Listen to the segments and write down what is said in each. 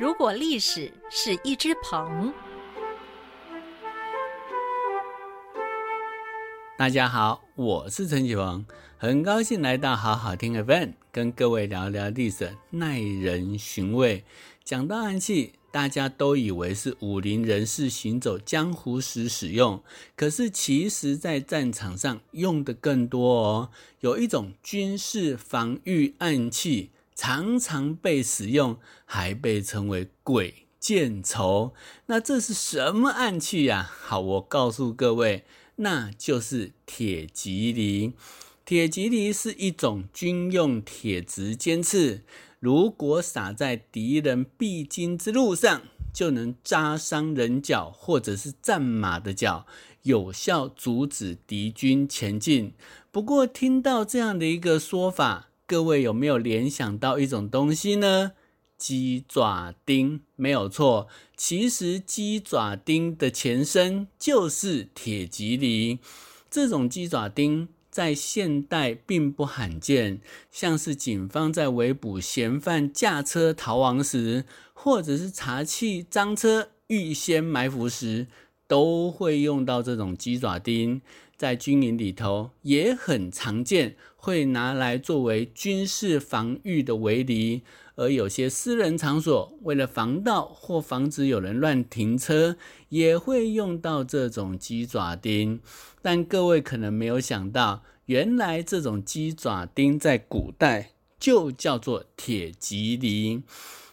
如果历史是一只鹏，大家好，我是陈启鹏，很高兴来到好好听 Event，跟各位聊聊历史，耐人寻味。讲到暗器，大家都以为是武林人士行走江湖时使用，可是其实在战场上用的更多哦。有一种军事防御暗器。常常被使用，还被称为鬼见愁。那这是什么暗器呀？好，我告诉各位，那就是铁蒺藜。铁蒺藜是一种军用铁质尖刺，如果撒在敌人必经之路上，就能扎伤人脚或者是战马的脚，有效阻止敌军前进。不过，听到这样的一个说法。各位有没有联想到一种东西呢？鸡爪钉没有错，其实鸡爪钉的前身就是铁蒺藜。这种鸡爪钉在现代并不罕见，像是警方在围捕嫌犯驾车逃亡时，或者是查缉赃车预先埋伏时，都会用到这种鸡爪钉。在军营里头也很常见，会拿来作为军事防御的围篱，而有些私人场所为了防盗或防止有人乱停车，也会用到这种鸡爪钉。但各位可能没有想到，原来这种鸡爪钉在古代就叫做铁蒺藜。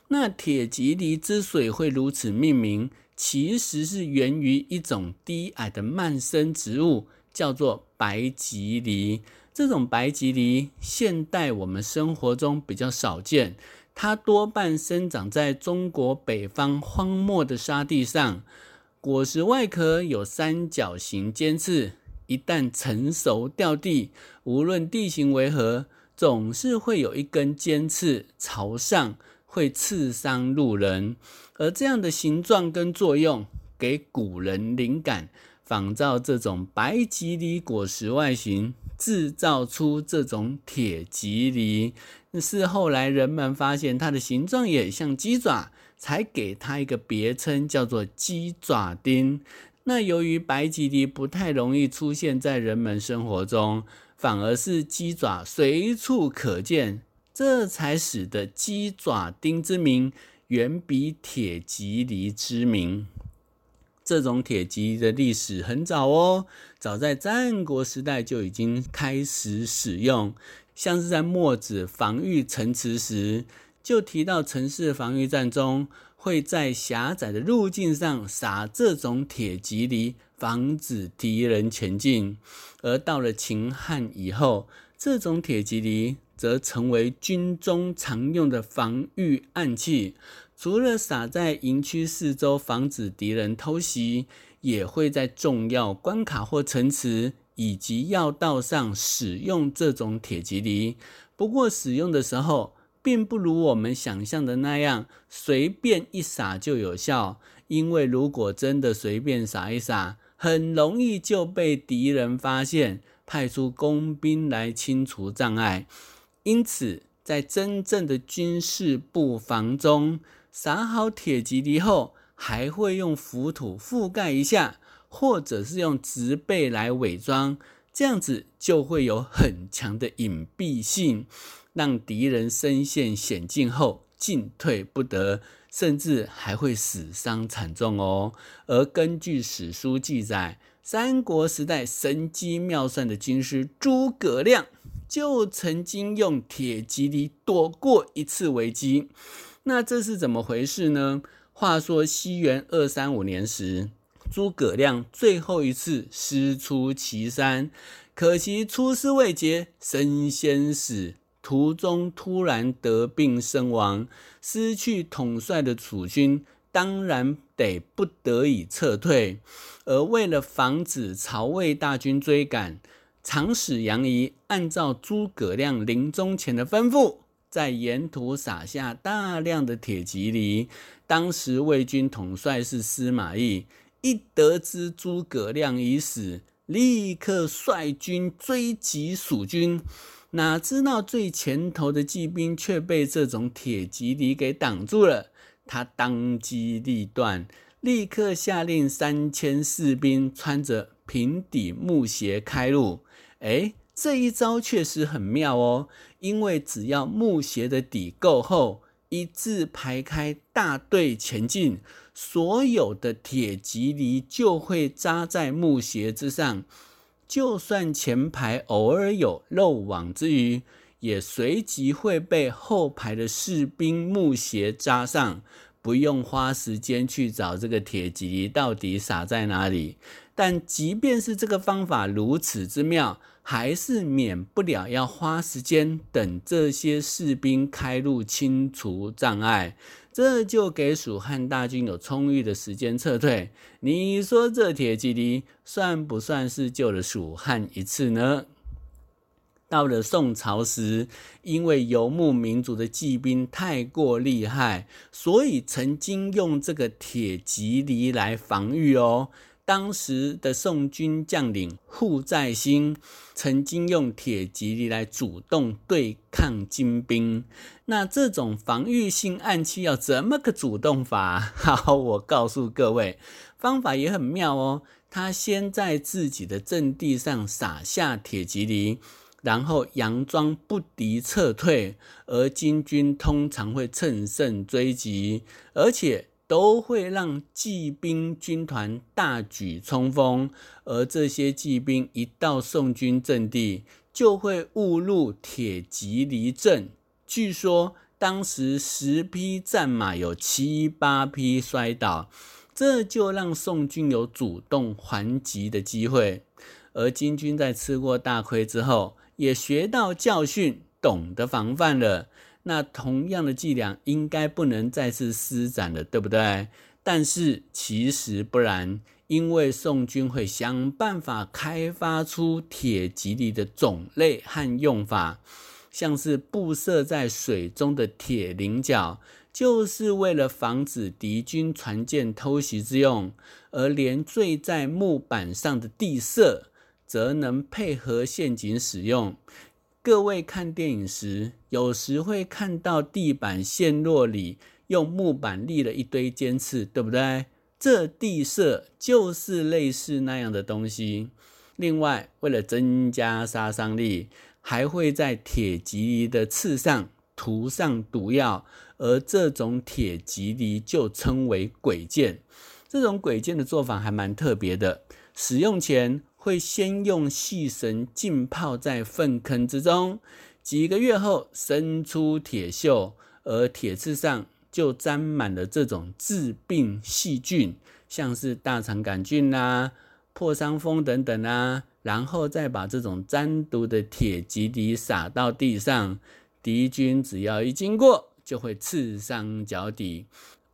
那铁蒺藜之所以会如此命名，其实是源于一种低矮的蔓生植物。叫做白蒺藜，这种白蒺藜现代我们生活中比较少见，它多半生长在中国北方荒漠的沙地上，果实外壳有三角形尖刺，一旦成熟掉地，无论地形为何，总是会有一根尖刺朝上，会刺伤路人，而这样的形状跟作用，给古人灵感。仿照这种白吉藜果实外形，制造出这种铁吉藜。是后来人们发现它的形状也像鸡爪，才给它一个别称，叫做鸡爪丁。那由于白吉藜不太容易出现在人们生活中，反而是鸡爪随处可见，这才使得鸡爪丁之名远比铁吉藜之名。这种铁蒺的历史很早哦，早在战国时代就已经开始使用。像是在墨子防御城池时，就提到城市防御战中会在狭窄的路径上撒这种铁蒺藜，防止敌人前进。而到了秦汉以后，这种铁蒺藜则成为军中常用的防御暗器。除了撒在营区四周防止敌人偷袭，也会在重要关卡或城池以及要道上使用这种铁蒺藜。不过使用的时候，并不如我们想象的那样随便一撒就有效。因为如果真的随便撒一撒，很容易就被敌人发现，派出工兵来清除障碍。因此，在真正的军事布防中，撒好铁蒺藜后，还会用浮土覆盖一下，或者是用植被来伪装，这样子就会有很强的隐蔽性，让敌人身陷险境后进退不得，甚至还会死伤惨重哦。而根据史书记载，三国时代神机妙算的军师诸葛亮，就曾经用铁蒺藜躲过一次危机。那这是怎么回事呢？话说西元二三五年时，诸葛亮最后一次师出祁山，可惜出师未捷身先死，途中突然得病身亡，失去统帅的楚军当然得不得已撤退。而为了防止曹魏大军追赶，长史杨仪按照诸葛亮临终前的吩咐。在沿途撒下大量的铁蒺藜。当时魏军统帅是司马懿，一得知诸葛亮已死，立刻率军追击蜀军。哪知道最前头的骑兵却被这种铁蒺藜给挡住了。他当机立断，立刻下令三千士兵穿着平底木鞋开路。哎，这一招确实很妙哦，因为只要木鞋的底够厚，一字排开，大队前进，所有的铁蒺藜就会扎在木鞋之上。就算前排偶尔有漏网之鱼，也随即会被后排的士兵木鞋扎上，不用花时间去找这个铁蒺藜到底撒在哪里。但即便是这个方法如此之妙，还是免不了要花时间等这些士兵开路清除障碍。这就给蜀汉大军有充裕的时间撤退。你说这铁骑敌算不算是救了蜀汉一次呢？到了宋朝时，因为游牧民族的骑兵太过厉害，所以曾经用这个铁骑犁来防御哦。当时的宋军将领户在兴曾经用铁蒺藜来主动对抗金兵，那这种防御性暗器要怎么个主动法？好，我告诉各位，方法也很妙哦。他先在自己的阵地上撒下铁蒺藜，然后佯装不敌撤退，而金军通常会乘胜追击，而且。都会让骑兵军团大举冲锋，而这些骑兵一到宋军阵地，就会误入铁骑离阵。据说当时十匹战马有七八匹摔倒，这就让宋军有主动还击的机会。而金军在吃过大亏之后，也学到教训，懂得防范了。那同样的伎俩应该不能再次施展了，对不对？但是其实不然，因为宋军会想办法开发出铁蒺藜的种类和用法，像是布设在水中的铁菱角，就是为了防止敌军船舰偷袭之用；而连缀在木板上的地色，则能配合陷阱使用。各位看电影时，有时会看到地板陷落里用木板立了一堆尖刺，对不对？这地色就是类似那样的东西。另外，为了增加杀伤力，还会在铁蒺藜的刺上涂上毒药，而这种铁蒺藜就称为鬼箭。这种鬼箭的做法还蛮特别的，使用前。会先用细绳浸泡在粪坑之中，几个月后生出铁锈，而铁刺上就沾满了这种致病细菌，像是大肠杆菌啊、破伤风等等啊。然后再把这种沾毒的铁蒺藜撒到地上，敌军只要一经过，就会刺伤脚底，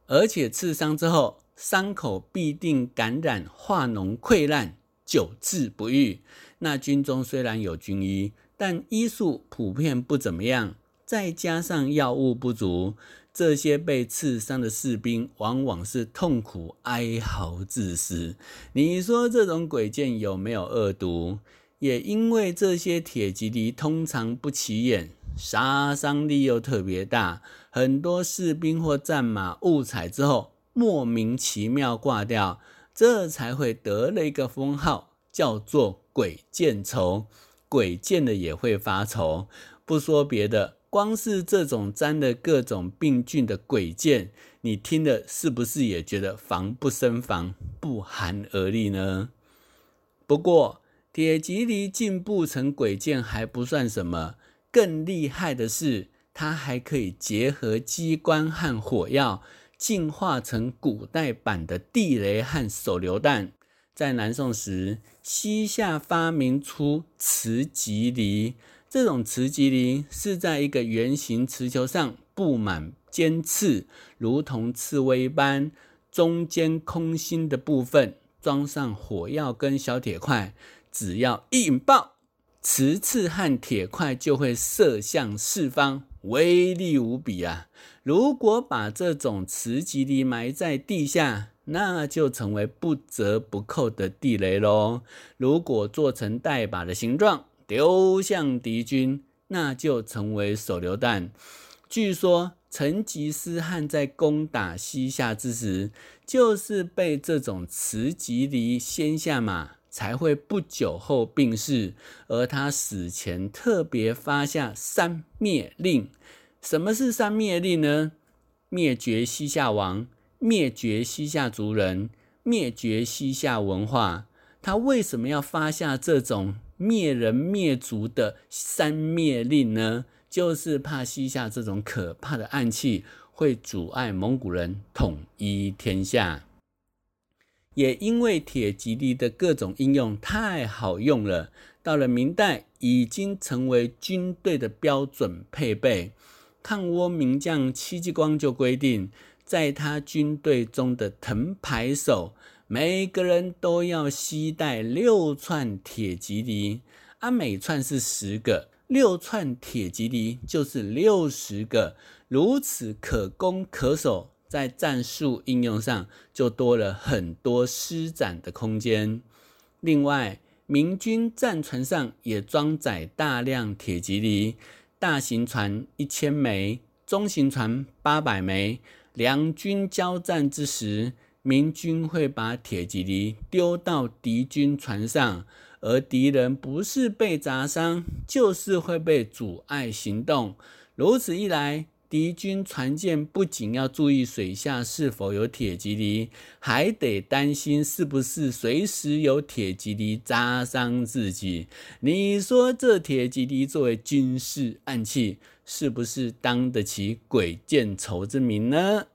而且刺伤之后，伤口必定感染化脓溃烂。久治不愈。那军中虽然有军医，但医术普遍不怎么样，再加上药物不足，这些被刺伤的士兵往往是痛苦哀嚎致死。你说这种鬼剑有没有恶毒？也因为这些铁蒺藜通常不起眼，杀伤力又特别大，很多士兵或战马误踩之后，莫名其妙挂掉。这才会得了一个封号，叫做“鬼见愁”。鬼见了也会发愁。不说别的，光是这种沾了各种病菌的鬼见，你听了是不是也觉得防不胜防、不寒而栗呢？不过，铁蒺藜进步成鬼见还不算什么，更厉害的是，它还可以结合机关和火药。进化成古代版的地雷和手榴弹。在南宋时，西夏发明出磁棘藜。这种磁棘藜是在一个圆形磁球上布满尖刺，如同刺猬般，中间空心的部分装上火药跟小铁块，只要一引爆，磁刺和铁块就会射向四方。威力无比啊！如果把这种磁极藜埋在地下，那就成为不折不扣的地雷喽。如果做成带把的形状，丢向敌军，那就成为手榴弹。据说成吉思汗在攻打西夏之时，就是被这种慈吉离先下马，才会不久后病逝。而他死前特别发下三灭令。什么是三灭令呢？灭绝西夏王，灭绝西夏族人，灭绝西夏文化。他为什么要发下这种灭人灭族的三灭令呢？就是怕西夏这种可怕的暗器会阻碍蒙古人统一天下。也因为铁蒺藜的各种应用太好用了，到了明代已经成为军队的标准配备。抗倭名将戚继光就规定，在他军队中的藤牌手，每个人都要携带六串铁蒺藜，啊，每串是十个，六串铁蒺藜就是六十个，如此可攻可守，在战术应用上就多了很多施展的空间。另外，明军战船上也装载大量铁蒺藜。大型船一千枚，中型船八百枚。两军交战之时，明军会把铁蒺藜丢到敌军船上，而敌人不是被砸伤，就是会被阻碍行动。如此一来，敌军船舰不仅要注意水下是否有铁蒺藜，还得担心是不是随时有铁蒺藜扎伤自己。你说这铁蒺藜作为军事暗器，是不是当得起鬼见愁之名呢？